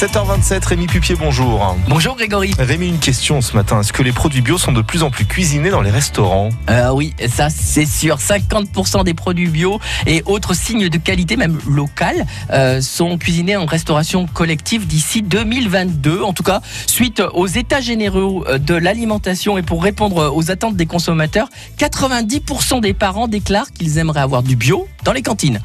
7h27, Rémi Pupier, bonjour. Bonjour Grégory. Rémi, une question ce matin. Est-ce que les produits bio sont de plus en plus cuisinés dans les restaurants? Euh, oui, ça c'est sûr. 50% des produits bio et autres signes de qualité, même locales, euh, sont cuisinés en restauration collective d'ici 2022. En tout cas, suite aux états généraux euh, de l'alimentation et pour répondre aux attentes des consommateurs, 90% des parents déclarent qu'ils aimeraient avoir du bio dans les cantines.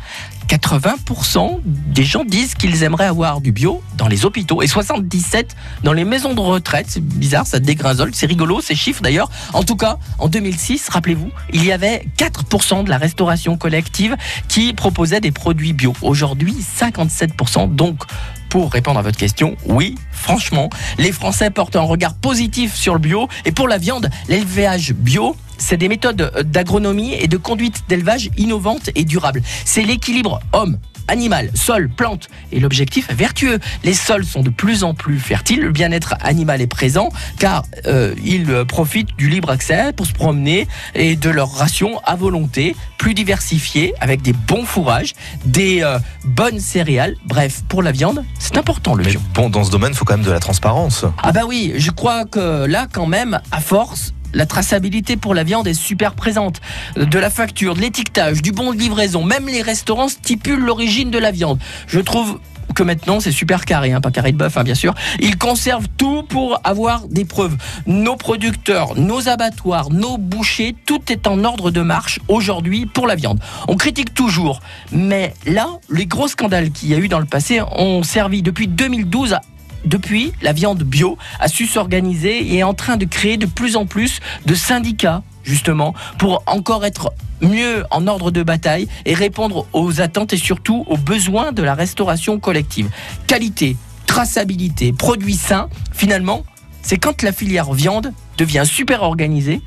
80% des gens disent qu'ils aimeraient avoir du bio dans les hôpitaux et 77 dans les maisons de retraite. C'est bizarre, ça dégringole, c'est rigolo ces chiffres d'ailleurs. En tout cas, en 2006, rappelez-vous, il y avait 4% de la restauration collective qui proposait des produits bio. Aujourd'hui, 57%. Donc, pour répondre à votre question, oui, franchement, les Français portent un regard positif sur le bio. Et pour la viande, l'élevage bio, c'est des méthodes d'agronomie et de conduite d'élevage innovantes et durables. C'est l'équilibre homme. Animal, sol, plante. Et l'objectif est vertueux. Les sols sont de plus en plus fertiles, le bien-être animal est présent, car euh, ils profitent du libre accès pour se promener et de leur ration à volonté, plus diversifiée, avec des bons fourrages, des euh, bonnes céréales. Bref, pour la viande, c'est important le Mais bon, dans ce domaine, il faut quand même de la transparence. Ah bah oui, je crois que là quand même, à force, la traçabilité pour la viande est super présente. De la facture, de l'étiquetage, du bon de livraison, même les restaurants stipulent l'origine de la viande. Je trouve que maintenant c'est super carré, hein, pas carré de bœuf hein, bien sûr. Ils conservent tout pour avoir des preuves. Nos producteurs, nos abattoirs, nos bouchers, tout est en ordre de marche aujourd'hui pour la viande. On critique toujours, mais là, les gros scandales qu'il y a eu dans le passé ont servi depuis 2012 à depuis, la viande bio a su s'organiser et est en train de créer de plus en plus de syndicats, justement, pour encore être mieux en ordre de bataille et répondre aux attentes et surtout aux besoins de la restauration collective. Qualité, traçabilité, produits sains, finalement, c'est quand la filière viande devient super organisée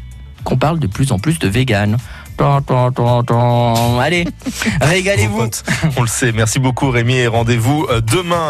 qu'on parle de plus en plus de vegan. Allez, régalez-vous. On le sait. Merci beaucoup, Rémi, et rendez-vous euh, demain.